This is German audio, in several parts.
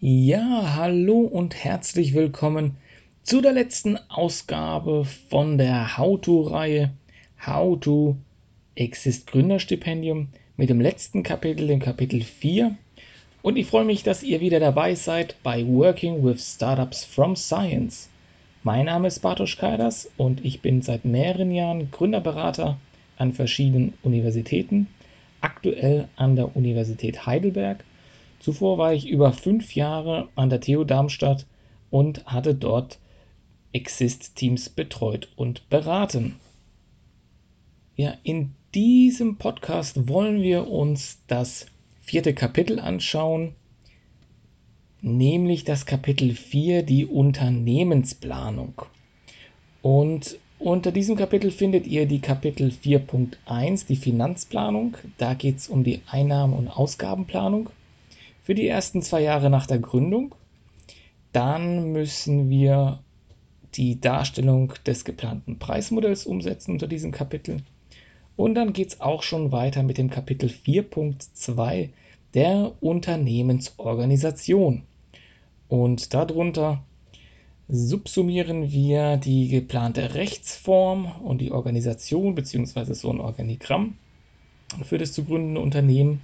Ja, hallo und herzlich willkommen zu der letzten Ausgabe von der How to-Reihe How to Exist Gründerstipendium mit dem letzten Kapitel, dem Kapitel 4. Und ich freue mich, dass ihr wieder dabei seid bei Working with Startups from Science. Mein Name ist Bartosz Kaidas und ich bin seit mehreren Jahren Gründerberater an verschiedenen Universitäten, aktuell an der Universität Heidelberg. Zuvor war ich über fünf Jahre an der TU Darmstadt und hatte dort Exist-Teams betreut und beraten. Ja, in diesem Podcast wollen wir uns das vierte Kapitel anschauen, nämlich das Kapitel 4, die Unternehmensplanung. Und unter diesem Kapitel findet ihr die Kapitel 4.1, die Finanzplanung. Da geht es um die Einnahmen- und Ausgabenplanung für die ersten zwei Jahre nach der Gründung. Dann müssen wir die Darstellung des geplanten Preismodells umsetzen unter diesem Kapitel. Und dann geht es auch schon weiter mit dem Kapitel 4.2 der Unternehmensorganisation. Und darunter subsumieren wir die geplante Rechtsform und die Organisation bzw. so ein Organigramm für das zu gründende Unternehmen.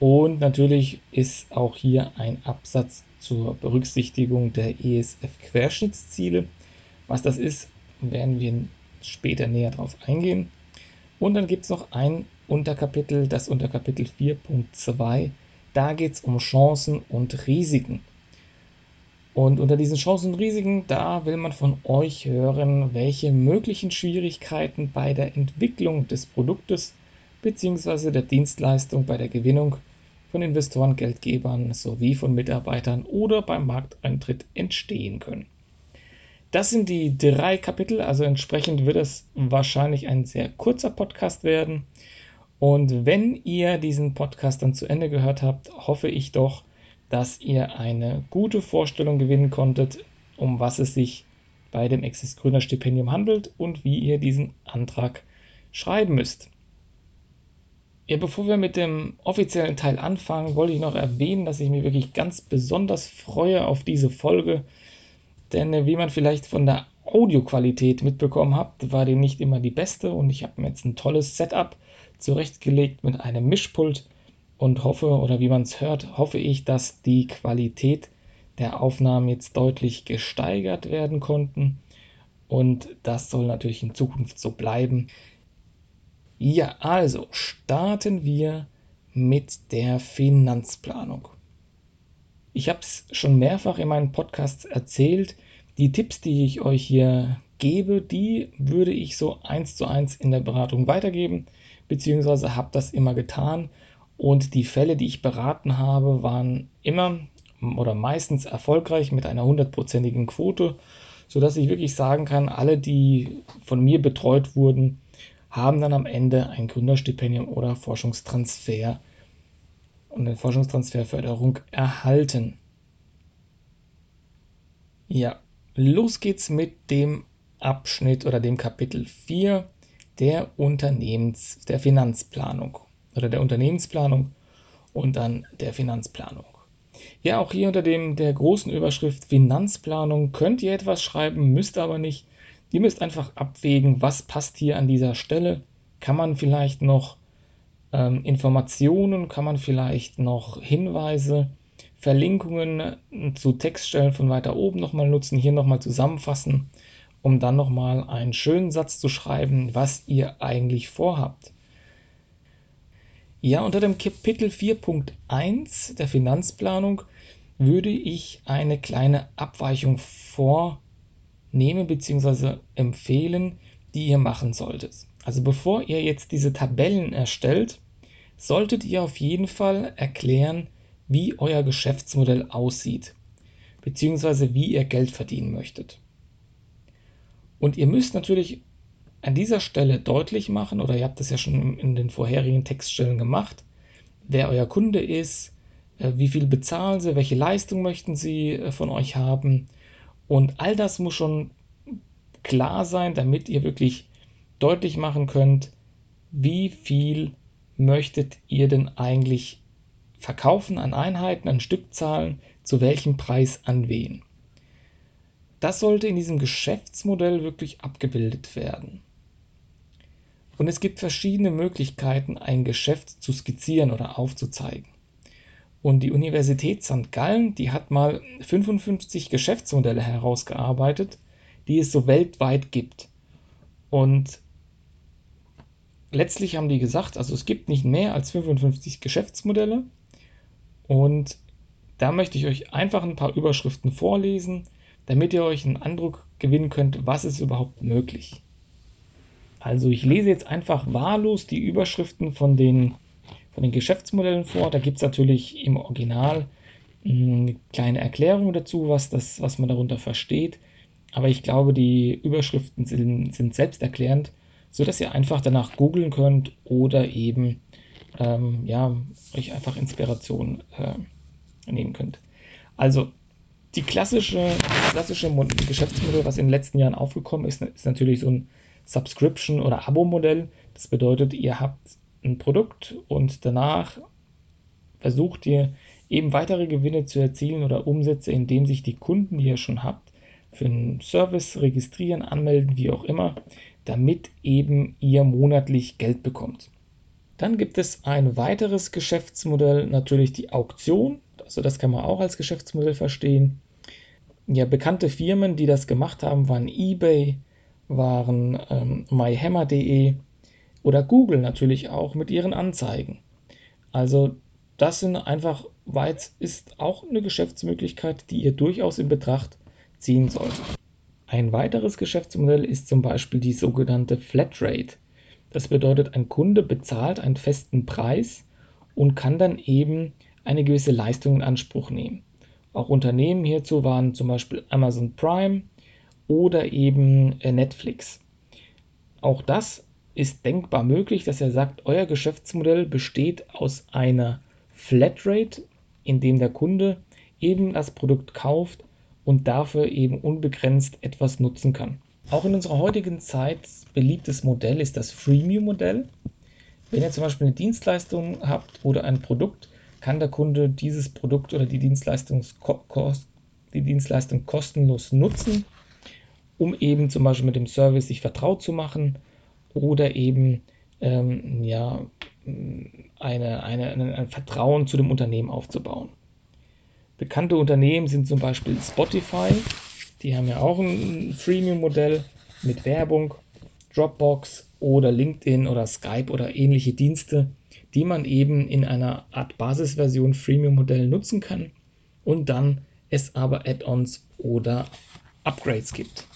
Und natürlich ist auch hier ein Absatz zur Berücksichtigung der ESF-Querschnittsziele. Was das ist, werden wir später näher darauf eingehen. Und dann gibt es noch ein Unterkapitel, das Unterkapitel 4.2. Da geht es um Chancen und Risiken. Und unter diesen Chancen und Risiken, da will man von euch hören, welche möglichen Schwierigkeiten bei der Entwicklung des Produktes bzw. der Dienstleistung bei der Gewinnung von Investoren, Geldgebern sowie von Mitarbeitern oder beim Markteintritt entstehen können. Das sind die drei Kapitel, also entsprechend wird es wahrscheinlich ein sehr kurzer Podcast werden. Und wenn ihr diesen Podcast dann zu Ende gehört habt, hoffe ich doch, dass ihr eine gute Vorstellung gewinnen konntet, um was es sich bei dem Exist Gründer Stipendium handelt und wie ihr diesen Antrag schreiben müsst. Ja, bevor wir mit dem offiziellen Teil anfangen, wollte ich noch erwähnen, dass ich mich wirklich ganz besonders freue auf diese Folge denn äh, wie man vielleicht von der Audioqualität mitbekommen habt, war die nicht immer die beste und ich habe mir jetzt ein tolles Setup zurechtgelegt mit einem Mischpult und hoffe, oder wie man es hört, hoffe ich, dass die Qualität der Aufnahmen jetzt deutlich gesteigert werden konnten und das soll natürlich in Zukunft so bleiben. Ja, also starten wir mit der Finanzplanung. Ich habe es schon mehrfach in meinen Podcasts erzählt. Die Tipps, die ich euch hier gebe, die würde ich so eins zu eins in der Beratung weitergeben, beziehungsweise habe das immer getan. Und die Fälle, die ich beraten habe, waren immer oder meistens erfolgreich mit einer hundertprozentigen Quote, sodass ich wirklich sagen kann, alle, die von mir betreut wurden, haben dann am Ende ein Gründerstipendium oder Forschungstransfer und eine Forschungstransferförderung erhalten. Ja, los geht's mit dem Abschnitt oder dem Kapitel 4 der Unternehmens, der Finanzplanung oder der Unternehmensplanung und dann der Finanzplanung. Ja, auch hier unter dem der großen Überschrift Finanzplanung könnt ihr etwas schreiben, müsst aber nicht. Ihr müsst einfach abwägen, was passt hier an dieser Stelle. Kann man vielleicht noch ähm, Informationen kann man vielleicht noch Hinweise, Verlinkungen zu Textstellen von weiter oben nochmal nutzen, hier nochmal zusammenfassen, um dann nochmal einen schönen Satz zu schreiben, was ihr eigentlich vorhabt. Ja, unter dem Kapitel 4.1 der Finanzplanung würde ich eine kleine Abweichung vornehmen bzw. empfehlen, die ihr machen solltet. Also bevor ihr jetzt diese Tabellen erstellt, solltet ihr auf jeden Fall erklären, wie euer Geschäftsmodell aussieht, beziehungsweise wie ihr Geld verdienen möchtet. Und ihr müsst natürlich an dieser Stelle deutlich machen, oder ihr habt das ja schon in den vorherigen Textstellen gemacht, wer euer Kunde ist, äh, wie viel bezahlen sie, welche Leistung möchten sie äh, von euch haben. Und all das muss schon klar sein, damit ihr wirklich deutlich machen könnt, wie viel möchtet ihr denn eigentlich verkaufen an Einheiten, an Stückzahlen, zu welchem Preis an wen. Das sollte in diesem Geschäftsmodell wirklich abgebildet werden. Und es gibt verschiedene Möglichkeiten, ein Geschäft zu skizzieren oder aufzuzeigen. Und die Universität St. Gallen, die hat mal 55 Geschäftsmodelle herausgearbeitet, die es so weltweit gibt. Und letztlich haben die gesagt, also es gibt nicht mehr als 55 Geschäftsmodelle. Und da möchte ich euch einfach ein paar Überschriften vorlesen, damit ihr euch einen Eindruck gewinnen könnt, was ist überhaupt möglich. Also ich lese jetzt einfach wahllos die Überschriften von den, von den Geschäftsmodellen vor. Da gibt es natürlich im Original eine kleine Erklärung dazu, was, das, was man darunter versteht. Aber ich glaube, die Überschriften sind, sind selbsterklärend, sodass ihr einfach danach googeln könnt oder eben ähm, ja, euch einfach Inspiration äh, nehmen könnt. Also die klassische, klassische Geschäftsmodell, was in den letzten Jahren aufgekommen ist, ist natürlich so ein Subscription- oder Abo-Modell. Das bedeutet, ihr habt ein Produkt und danach versucht ihr eben weitere Gewinne zu erzielen oder Umsätze, indem sich die Kunden, die ihr schon habt, für einen Service registrieren, anmelden, wie auch immer, damit eben ihr monatlich Geld bekommt. Dann gibt es ein weiteres Geschäftsmodell, natürlich die Auktion. Also das kann man auch als Geschäftsmodell verstehen. Ja, bekannte Firmen, die das gemacht haben, waren eBay, waren ähm, myhammer.de oder Google natürlich auch mit ihren Anzeigen. Also das sind einfach, Weiz ist auch eine Geschäftsmöglichkeit, die ihr durchaus in Betracht ziehen sollt. Ein weiteres Geschäftsmodell ist zum Beispiel die sogenannte Flatrate. Das bedeutet, ein Kunde bezahlt einen festen Preis und kann dann eben eine gewisse Leistung in Anspruch nehmen. Auch Unternehmen hierzu waren zum Beispiel Amazon Prime, oder eben äh, Netflix. Auch das ist denkbar möglich, dass er sagt, euer Geschäftsmodell besteht aus einer Flatrate, in dem der Kunde eben das Produkt kauft und dafür eben unbegrenzt etwas nutzen kann. Auch in unserer heutigen Zeit beliebtes Modell ist das Freemium-Modell. Wenn ihr zum Beispiel eine Dienstleistung habt oder ein Produkt, kann der Kunde dieses Produkt oder die Dienstleistung, die Dienstleistung kostenlos nutzen um eben zum Beispiel mit dem Service sich vertraut zu machen oder eben ähm, ja, eine, eine, ein Vertrauen zu dem Unternehmen aufzubauen. Bekannte Unternehmen sind zum Beispiel Spotify, die haben ja auch ein Freemium-Modell mit Werbung, Dropbox oder LinkedIn oder Skype oder ähnliche Dienste, die man eben in einer Art Basisversion Freemium-Modell nutzen kann und dann es aber Add-ons oder Upgrades gibt.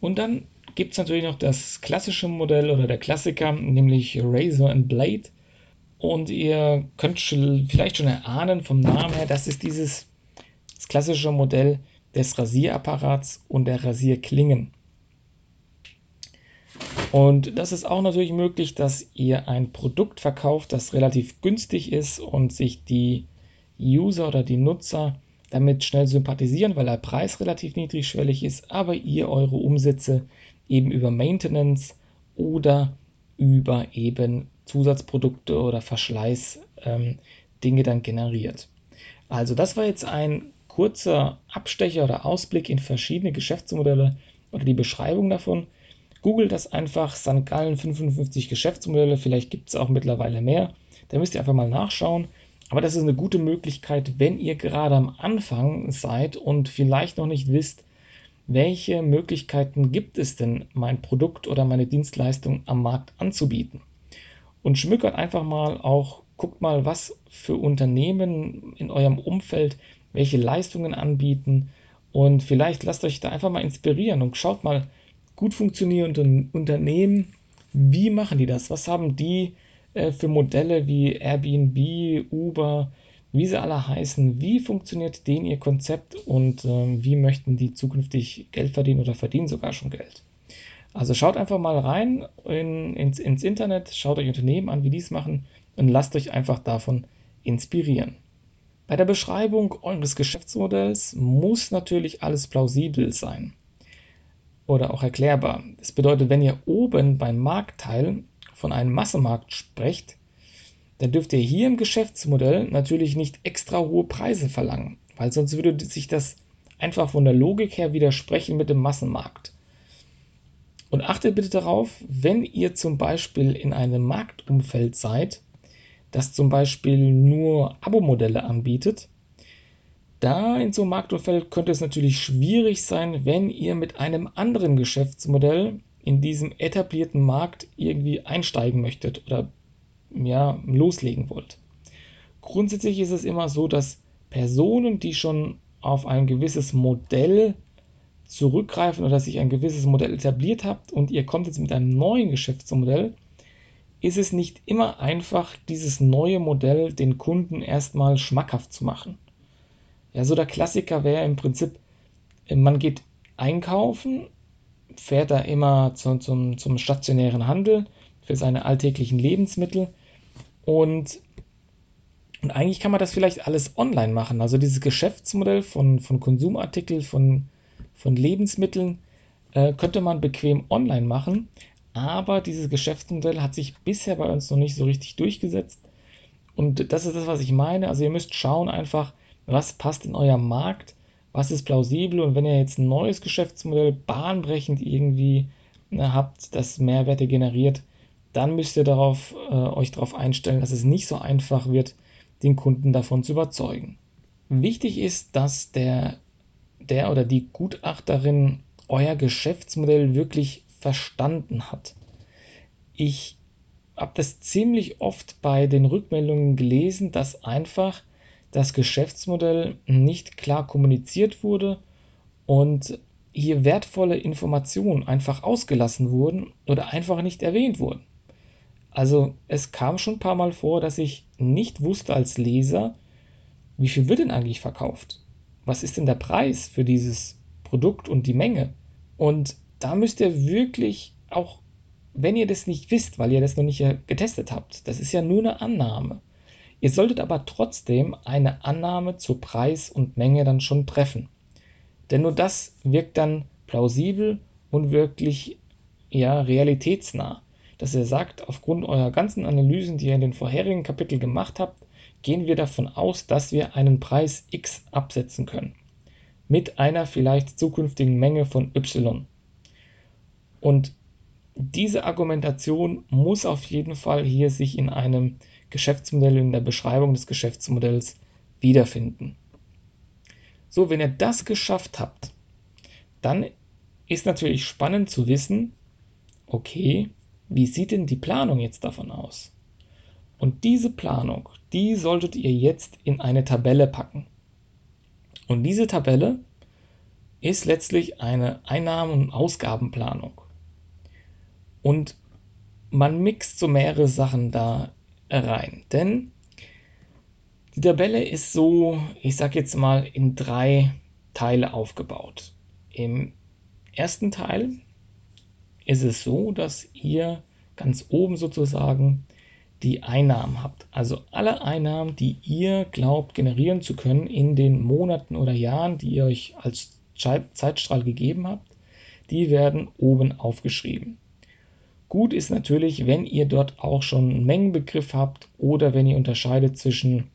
Und dann gibt es natürlich noch das klassische Modell oder der Klassiker, nämlich Razor and Blade. Und ihr könnt vielleicht schon erahnen vom Namen her, das ist dieses das klassische Modell des Rasierapparats und der Rasierklingen. Und das ist auch natürlich möglich, dass ihr ein Produkt verkauft, das relativ günstig ist und sich die User oder die Nutzer damit schnell sympathisieren, weil der Preis relativ niedrigschwellig ist, aber ihr eure Umsätze eben über Maintenance oder über eben Zusatzprodukte oder Verschleiß ähm, Dinge dann generiert. Also das war jetzt ein kurzer Abstecher oder Ausblick in verschiedene Geschäftsmodelle oder die Beschreibung davon. Googelt das einfach, St. Gallen 55 Geschäftsmodelle, vielleicht gibt es auch mittlerweile mehr. Da müsst ihr einfach mal nachschauen. Aber das ist eine gute Möglichkeit, wenn ihr gerade am Anfang seid und vielleicht noch nicht wisst, welche Möglichkeiten gibt es denn, mein Produkt oder meine Dienstleistung am Markt anzubieten. Und schmückert einfach mal auch, guckt mal, was für Unternehmen in eurem Umfeld welche Leistungen anbieten und vielleicht lasst euch da einfach mal inspirieren und schaut mal, gut funktionierende Unternehmen, wie machen die das? Was haben die äh, für Modelle wie Airbnb, Uber, wie sie alle heißen, wie funktioniert denen ihr Konzept und äh, wie möchten die zukünftig Geld verdienen oder verdienen sogar schon Geld. Also schaut einfach mal rein in, ins, ins Internet, schaut euch Unternehmen an, wie die es machen und lasst euch einfach davon inspirieren. Bei der Beschreibung eures Geschäftsmodells muss natürlich alles plausibel sein. Oder auch erklärbar. Das bedeutet, wenn ihr oben beim Marktteil von einem Massenmarkt sprecht, dann dürft ihr hier im Geschäftsmodell natürlich nicht extra hohe Preise verlangen, weil sonst würde sich das einfach von der Logik her widersprechen mit dem Massenmarkt. Und achtet bitte darauf, wenn ihr zum Beispiel in einem Marktumfeld seid, das zum Beispiel nur Abo-Modelle anbietet, da in so einem Marktumfeld könnte es natürlich schwierig sein, wenn ihr mit einem anderen Geschäftsmodell in diesem etablierten Markt irgendwie einsteigen möchtet oder ja, loslegen wollt. Grundsätzlich ist es immer so, dass Personen, die schon auf ein gewisses Modell zurückgreifen oder sich ein gewisses Modell etabliert habt und ihr kommt jetzt mit einem neuen Geschäftsmodell, ist es nicht immer einfach, dieses neue Modell den Kunden erstmal schmackhaft zu machen. Ja, so der Klassiker wäre im Prinzip, man geht einkaufen, fährt da immer zu, zum, zum stationären Handel für seine alltäglichen Lebensmittel und, und eigentlich kann man das vielleicht alles online machen. Also dieses Geschäftsmodell von, von Konsumartikeln, von von Lebensmitteln äh, könnte man bequem online machen, aber dieses Geschäftsmodell hat sich bisher bei uns noch nicht so richtig durchgesetzt. Und das ist das, was ich meine. Also ihr müsst schauen einfach, was passt in euer Markt, was ist plausibel und wenn ihr jetzt ein neues Geschäftsmodell bahnbrechend irgendwie ne, habt, das Mehrwerte generiert, dann müsst ihr darauf, äh, euch darauf einstellen, dass es nicht so einfach wird, den Kunden davon zu überzeugen. Wichtig ist, dass der der oder die Gutachterin euer Geschäftsmodell wirklich verstanden hat. Ich habe das ziemlich oft bei den Rückmeldungen gelesen, dass einfach das Geschäftsmodell nicht klar kommuniziert wurde und hier wertvolle Informationen einfach ausgelassen wurden oder einfach nicht erwähnt wurden. Also es kam schon ein paar Mal vor, dass ich nicht wusste als Leser, wie viel wird denn eigentlich verkauft was ist denn der Preis für dieses Produkt und die Menge? Und da müsst ihr wirklich auch, wenn ihr das nicht wisst, weil ihr das noch nicht getestet habt, das ist ja nur eine Annahme. Ihr solltet aber trotzdem eine Annahme zu Preis und Menge dann schon treffen. Denn nur das wirkt dann plausibel und wirklich ja, realitätsnah. Dass ihr sagt, aufgrund eurer ganzen Analysen, die ihr in den vorherigen Kapiteln gemacht habt, gehen wir davon aus, dass wir einen Preis x absetzen können. Mit einer vielleicht zukünftigen Menge von y. Und diese Argumentation muss auf jeden Fall hier sich in einem Geschäftsmodell, in der Beschreibung des Geschäftsmodells wiederfinden. So, wenn ihr das geschafft habt, dann ist natürlich spannend zu wissen, okay, wie sieht denn die Planung jetzt davon aus? Und diese Planung, die solltet ihr jetzt in eine Tabelle packen. Und diese Tabelle ist letztlich eine Einnahmen- und Ausgabenplanung. Und man mixt so mehrere Sachen da rein. Denn die Tabelle ist so, ich sag jetzt mal, in drei Teile aufgebaut. Im ersten Teil ist es so, dass ihr ganz oben sozusagen die Einnahmen habt. Also alle Einnahmen, die ihr glaubt generieren zu können in den Monaten oder Jahren, die ihr euch als Zeitstrahl gegeben habt, die werden oben aufgeschrieben. Gut ist natürlich, wenn ihr dort auch schon einen Mengenbegriff habt oder wenn ihr unterscheidet zwischen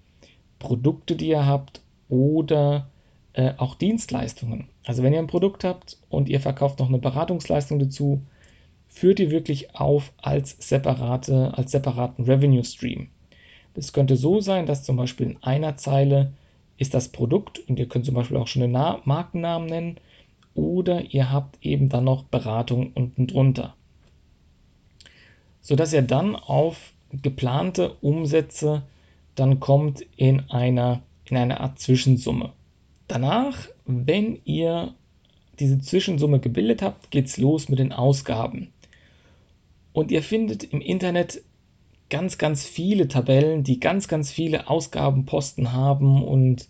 Produkte, die ihr habt oder äh, auch Dienstleistungen. Also wenn ihr ein Produkt habt und ihr verkauft noch eine Beratungsleistung dazu, führt ihr wirklich auf als, separate, als separaten Revenue Stream. Das könnte so sein, dass zum Beispiel in einer Zeile ist das Produkt und ihr könnt zum Beispiel auch schon den Na Markennamen nennen oder ihr habt eben dann noch Beratung unten drunter. Sodass ihr dann auf geplante Umsätze dann kommt in einer, in einer Art Zwischensumme. Danach, wenn ihr diese Zwischensumme gebildet habt, geht es los mit den Ausgaben. Und ihr findet im Internet ganz, ganz viele Tabellen, die ganz, ganz viele Ausgabenposten haben und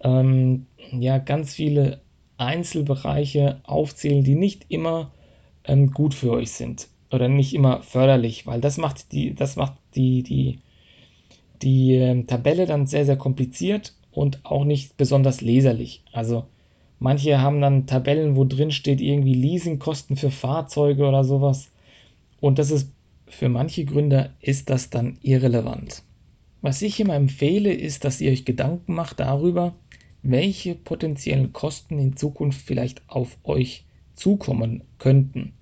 ähm, ja, ganz viele Einzelbereiche aufzählen, die nicht immer ähm, gut für euch sind oder nicht immer förderlich, weil das macht die, das macht die, die, die äh, Tabelle dann sehr, sehr kompliziert und auch nicht besonders leserlich. Also Manche haben dann Tabellen, wo drin steht irgendwie Leasingkosten für Fahrzeuge oder sowas. Und das ist für manche Gründer ist das dann irrelevant. Was ich immer empfehle, ist, dass ihr euch Gedanken macht darüber, welche potenziellen Kosten in Zukunft vielleicht auf euch zukommen könnten.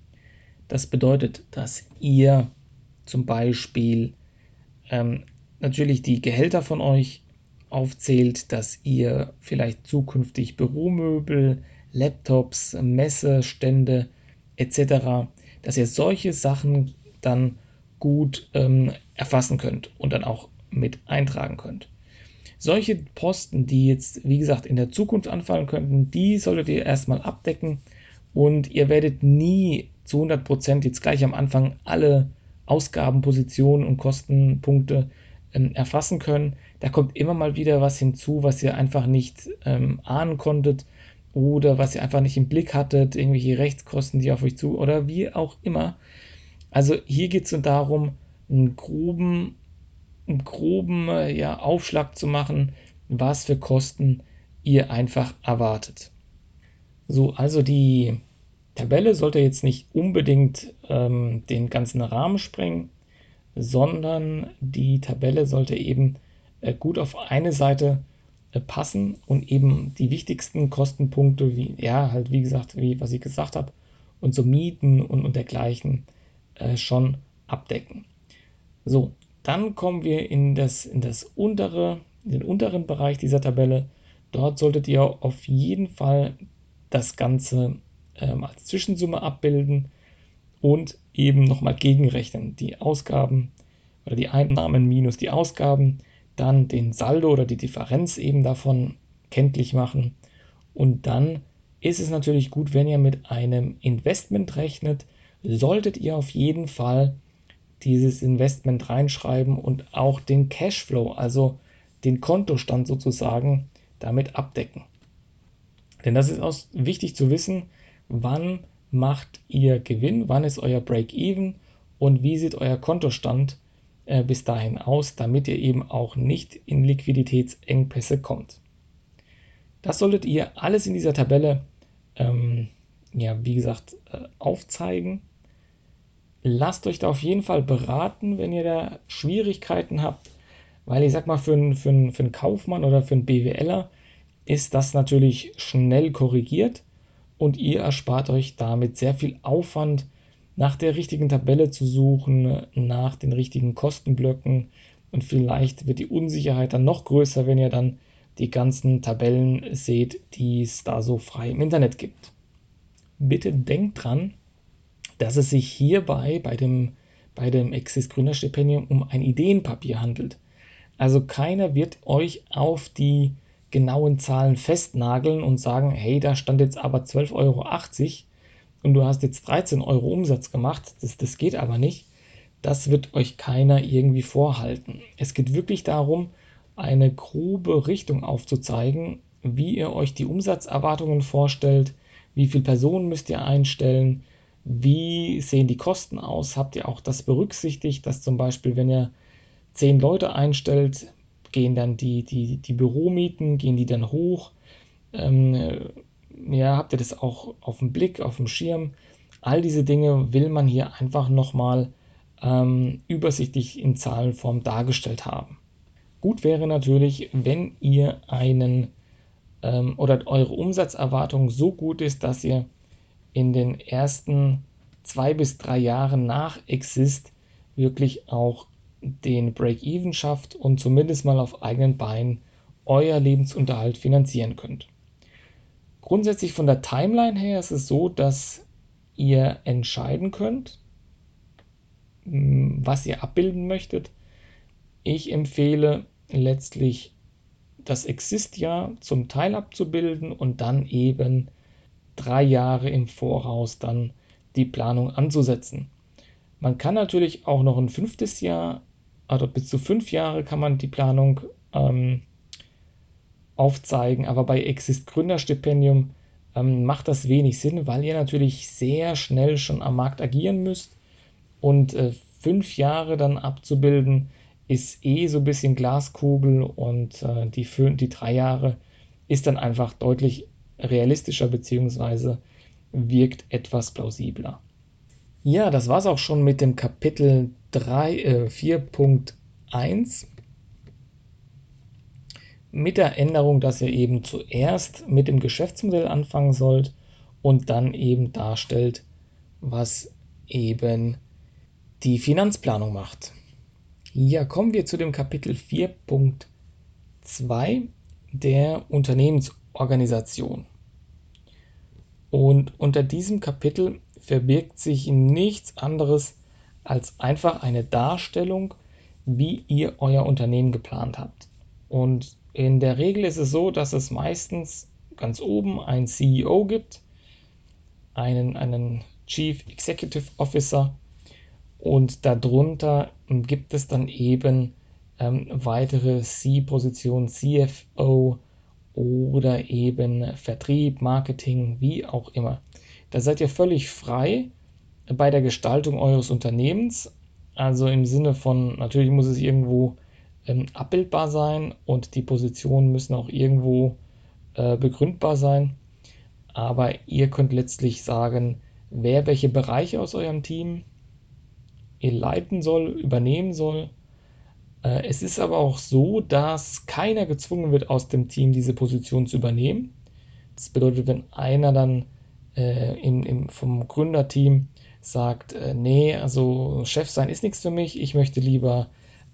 Das bedeutet, dass ihr zum Beispiel ähm, natürlich die Gehälter von euch aufzählt, dass ihr vielleicht zukünftig Büromöbel, Laptops, Messestände etc., dass ihr solche Sachen dann gut ähm, erfassen könnt und dann auch mit eintragen könnt. Solche Posten, die jetzt, wie gesagt, in der Zukunft anfallen könnten, die solltet ihr erstmal abdecken und ihr werdet nie zu 100% jetzt gleich am Anfang alle Ausgabenpositionen und Kostenpunkte ähm, erfassen können. Da kommt immer mal wieder was hinzu, was ihr einfach nicht ähm, ahnen konntet oder was ihr einfach nicht im Blick hattet, irgendwelche Rechtskosten, die auf euch zu oder wie auch immer. Also hier geht es darum, einen groben, einen groben äh, ja, Aufschlag zu machen, was für Kosten ihr einfach erwartet. So, also die Tabelle sollte jetzt nicht unbedingt ähm, den ganzen Rahmen sprengen, sondern die Tabelle sollte eben äh, gut auf eine Seite äh, passen und eben die wichtigsten Kostenpunkte, wie, ja, halt wie gesagt, wie was ich gesagt habe, und so Mieten und, und dergleichen äh, schon abdecken. So, dann kommen wir in das, in das untere, in den unteren Bereich dieser Tabelle. Dort solltet ihr auf jeden Fall das Ganze ähm, als Zwischensumme abbilden und eben nochmal gegenrechnen. Die Ausgaben oder die Einnahmen minus die Ausgaben, dann den Saldo oder die Differenz eben davon kenntlich machen. Und dann ist es natürlich gut, wenn ihr mit einem Investment rechnet, solltet ihr auf jeden Fall dieses Investment reinschreiben und auch den Cashflow, also den Kontostand sozusagen, damit abdecken. Denn das ist auch wichtig zu wissen, wann macht ihr Gewinn, wann ist euer Break-Even und wie sieht euer Kontostand äh, bis dahin aus, damit ihr eben auch nicht in Liquiditätsengpässe kommt. Das solltet ihr alles in dieser Tabelle, ähm, ja, wie gesagt, äh, aufzeigen. Lasst euch da auf jeden Fall beraten, wenn ihr da Schwierigkeiten habt, weil ich sag mal, für einen, für für einen Kaufmann oder für einen BWLer ist das natürlich schnell korrigiert und ihr erspart euch damit sehr viel Aufwand, nach der richtigen Tabelle zu suchen, nach den richtigen Kostenblöcken und vielleicht wird die Unsicherheit dann noch größer, wenn ihr dann die ganzen Tabellen seht, die es da so frei im Internet gibt. Bitte denkt dran, dass es sich hierbei bei dem, bei dem Exist Gründerstipendium um ein Ideenpapier handelt. Also keiner wird euch auf die genauen Zahlen festnageln und sagen, hey, da stand jetzt aber 12,80 Euro und du hast jetzt 13 Euro Umsatz gemacht, das, das geht aber nicht. Das wird euch keiner irgendwie vorhalten. Es geht wirklich darum, eine grobe Richtung aufzuzeigen, wie ihr euch die Umsatzerwartungen vorstellt, wie viele Personen müsst ihr einstellen, wie sehen die Kosten aus, habt ihr auch das berücksichtigt, dass zum Beispiel, wenn ihr 10 Leute einstellt, gehen dann die, die, die Büromieten, gehen die dann hoch? Ähm, ja, habt ihr das auch auf dem Blick, auf dem Schirm? All diese Dinge will man hier einfach nochmal ähm, übersichtlich in Zahlenform dargestellt haben. Gut wäre natürlich, wenn ihr einen ähm, oder eure Umsatzerwartung so gut ist, dass ihr in den ersten zwei bis drei Jahren nach Exist wirklich auch den Break-Even schafft und zumindest mal auf eigenen Beinen euer Lebensunterhalt finanzieren könnt. Grundsätzlich von der Timeline her ist es so, dass ihr entscheiden könnt, hm, was ihr abbilden möchtet. Ich empfehle letztlich das Exist-Jahr zum Teil abzubilden und dann eben drei Jahre im Voraus dann die Planung anzusetzen. Man kann natürlich auch noch ein fünftes Jahr oder bis zu fünf Jahre kann man die Planung ähm, aufzeigen, aber bei Exist Gründerstipendium ähm, macht das wenig Sinn, weil ihr natürlich sehr schnell schon am Markt agieren müsst und äh, fünf Jahre dann abzubilden ist eh so ein bisschen Glaskugel und äh, die, die drei Jahre ist dann einfach deutlich realistischer bzw. wirkt etwas plausibler. Ja, das war es auch schon mit dem Kapitel 3, äh, 4.1 mit der Änderung, dass ihr eben zuerst mit dem Geschäftsmodell anfangen sollt und dann eben darstellt, was eben die Finanzplanung macht. Ja, kommen wir zu dem Kapitel 4.2 der Unternehmensorganisation. Und unter diesem Kapitel verbirgt sich nichts anderes als einfach eine Darstellung, wie ihr euer Unternehmen geplant habt. Und in der Regel ist es so, dass es meistens ganz oben einen CEO gibt, einen, einen Chief Executive Officer und darunter gibt es dann eben ähm, weitere C-Positionen, CFO oder eben Vertrieb, Marketing, wie auch immer. Da seid ihr völlig frei bei der Gestaltung eures Unternehmens. Also im Sinne von, natürlich muss es irgendwo ähm, abbildbar sein und die Positionen müssen auch irgendwo äh, begründbar sein. Aber ihr könnt letztlich sagen, wer welche Bereiche aus eurem Team ihr leiten soll, übernehmen soll. Äh, es ist aber auch so, dass keiner gezwungen wird, aus dem Team diese Position zu übernehmen. Das bedeutet, wenn einer dann äh, im, im, vom Gründerteam sagt, äh, nee, also Chef sein ist nichts für mich, ich möchte lieber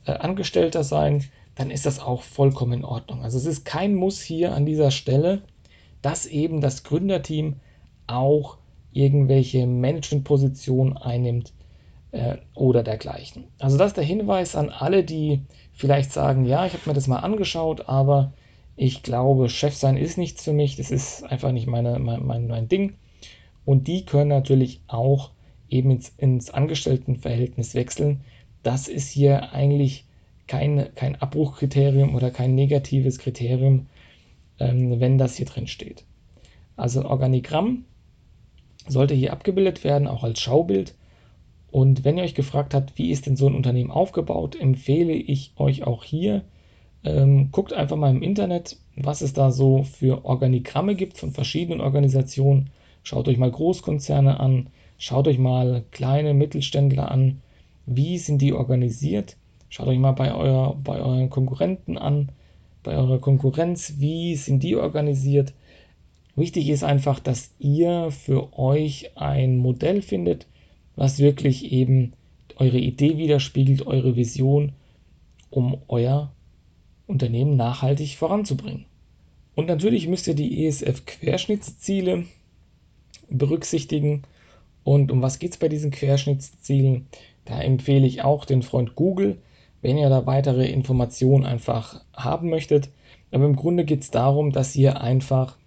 äh, Angestellter sein, dann ist das auch vollkommen in Ordnung. Also es ist kein Muss hier an dieser Stelle, dass eben das Gründerteam auch irgendwelche Managementpositionen einnimmt äh, oder dergleichen. Also das ist der Hinweis an alle, die vielleicht sagen, ja, ich habe mir das mal angeschaut, aber ich glaube, Chef sein ist nichts für mich, das ist einfach nicht meine, mein, mein, mein Ding. Und die können natürlich auch eben ins, ins Angestelltenverhältnis wechseln. Das ist hier eigentlich kein, kein Abbruchkriterium oder kein negatives Kriterium, ähm, wenn das hier drin steht. Also ein Organigramm sollte hier abgebildet werden, auch als Schaubild. Und wenn ihr euch gefragt habt, wie ist denn so ein Unternehmen aufgebaut, empfehle ich euch auch hier, ähm, guckt einfach mal im Internet, was es da so für Organigramme gibt von verschiedenen Organisationen. Schaut euch mal Großkonzerne an, schaut euch mal kleine Mittelständler an, wie sind die organisiert. Schaut euch mal bei, euer, bei euren Konkurrenten an, bei eurer Konkurrenz, wie sind die organisiert. Wichtig ist einfach, dass ihr für euch ein Modell findet, was wirklich eben eure Idee widerspiegelt, eure Vision, um euer Unternehmen nachhaltig voranzubringen. Und natürlich müsst ihr die ESF-Querschnittsziele berücksichtigen. Und um was geht es bei diesen Querschnittszielen? Da empfehle ich auch den Freund Google, wenn ihr da weitere Informationen einfach haben möchtet. Aber im Grunde geht es darum, dass ihr einfach,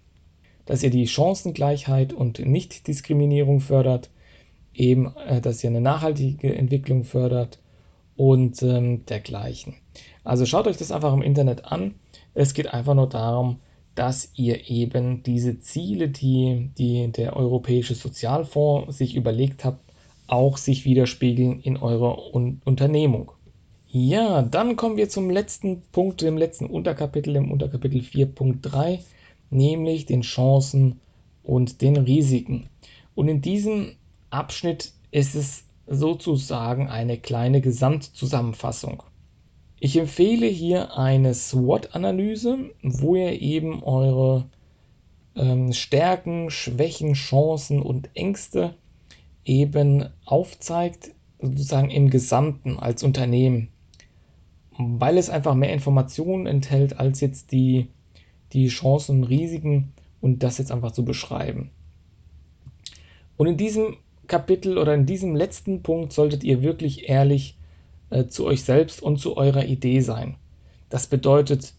dass ihr die Chancengleichheit und Nichtdiskriminierung fördert, eben, äh, dass ihr eine nachhaltige Entwicklung fördert und ähm, dergleichen. Also schaut euch das einfach im Internet an. Es geht einfach nur darum, dass ihr eben diese Ziele, die, die der Europäische Sozialfonds sich überlegt hat, auch sich widerspiegeln in eurer Un Unternehmung. Ja, dann kommen wir zum letzten Punkt, dem letzten Unterkapitel, dem Unterkapitel 4.3, nämlich den Chancen und den Risiken. Und in diesem Abschnitt ist es sozusagen eine kleine Gesamtzusammenfassung. Ich empfehle hier eine SWOT-Analyse, wo ihr eben eure ähm, Stärken, Schwächen, Chancen und Ängste eben aufzeigt, sozusagen im Gesamten als Unternehmen, weil es einfach mehr Informationen enthält, als jetzt die, die Chancen und Risiken und das jetzt einfach zu beschreiben. Und in diesem Kapitel oder in diesem letzten Punkt solltet ihr wirklich ehrlich äh, zu euch selbst und zu eurer Idee sein. Das bedeutet,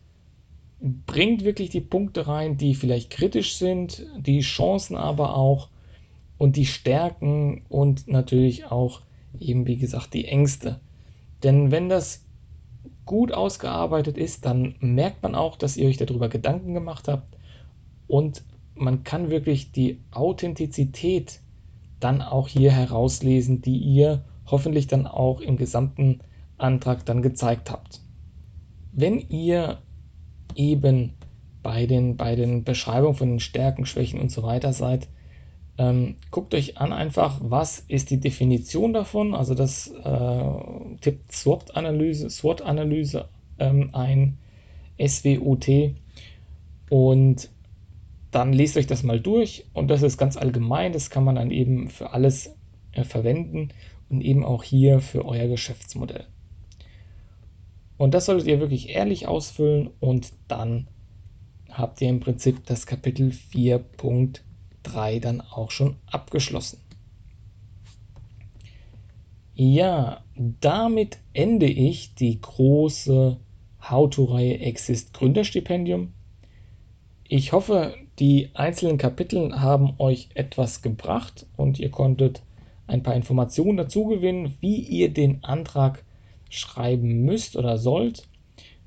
bringt wirklich die Punkte rein, die vielleicht kritisch sind, die Chancen aber auch und die Stärken und natürlich auch eben, wie gesagt, die Ängste. Denn wenn das gut ausgearbeitet ist, dann merkt man auch, dass ihr euch darüber Gedanken gemacht habt und man kann wirklich die Authentizität dann auch hier herauslesen, die ihr hoffentlich dann auch im gesamten Antrag dann gezeigt habt. Wenn ihr eben bei den, bei den Beschreibungen von den Stärken, Schwächen und so weiter seid, ähm, guckt euch an einfach, was ist die Definition davon. Also das äh, tippt SWOT-Analyse SWOT -Analyse, ähm, ein, SWOT. Und dann lest euch das mal durch und das ist ganz allgemein, das kann man dann eben für alles äh, verwenden und eben auch hier für euer Geschäftsmodell. Und das solltet ihr wirklich ehrlich ausfüllen und dann habt ihr im Prinzip das Kapitel 4.3 dann auch schon abgeschlossen. Ja, damit ende ich die große How-to-Reihe Exist Gründerstipendium. Ich hoffe, die einzelnen Kapitel haben euch etwas gebracht und ihr konntet ein paar Informationen dazu gewinnen, wie ihr den Antrag schreiben müsst oder sollt.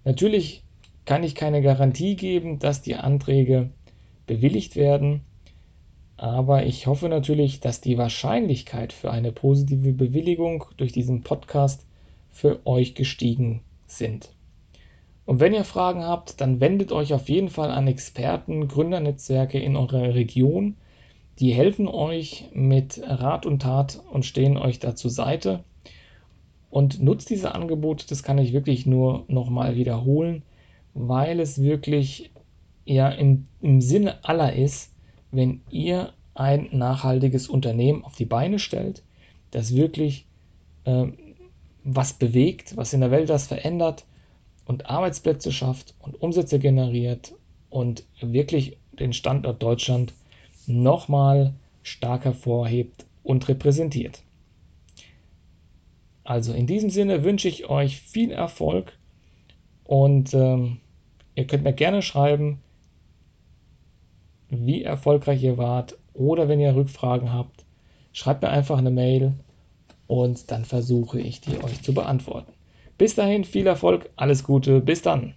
Natürlich kann ich keine Garantie geben, dass die Anträge bewilligt werden, aber ich hoffe natürlich, dass die Wahrscheinlichkeit für eine positive Bewilligung durch diesen Podcast für euch gestiegen sind. Und wenn ihr Fragen habt, dann wendet euch auf jeden Fall an Experten, Gründernetzwerke in eurer Region. Die helfen euch mit Rat und Tat und stehen euch da zur Seite. Und nutzt diese Angebote, das kann ich wirklich nur nochmal wiederholen, weil es wirklich ja im, im Sinne aller ist, wenn ihr ein nachhaltiges Unternehmen auf die Beine stellt, das wirklich äh, was bewegt, was in der Welt das verändert und Arbeitsplätze schafft und Umsätze generiert und wirklich den Standort Deutschland nochmal stark hervorhebt und repräsentiert. Also in diesem Sinne wünsche ich euch viel Erfolg und ähm, ihr könnt mir gerne schreiben, wie erfolgreich ihr wart oder wenn ihr Rückfragen habt, schreibt mir einfach eine Mail und dann versuche ich die euch zu beantworten. Bis dahin viel Erfolg, alles Gute, bis dann.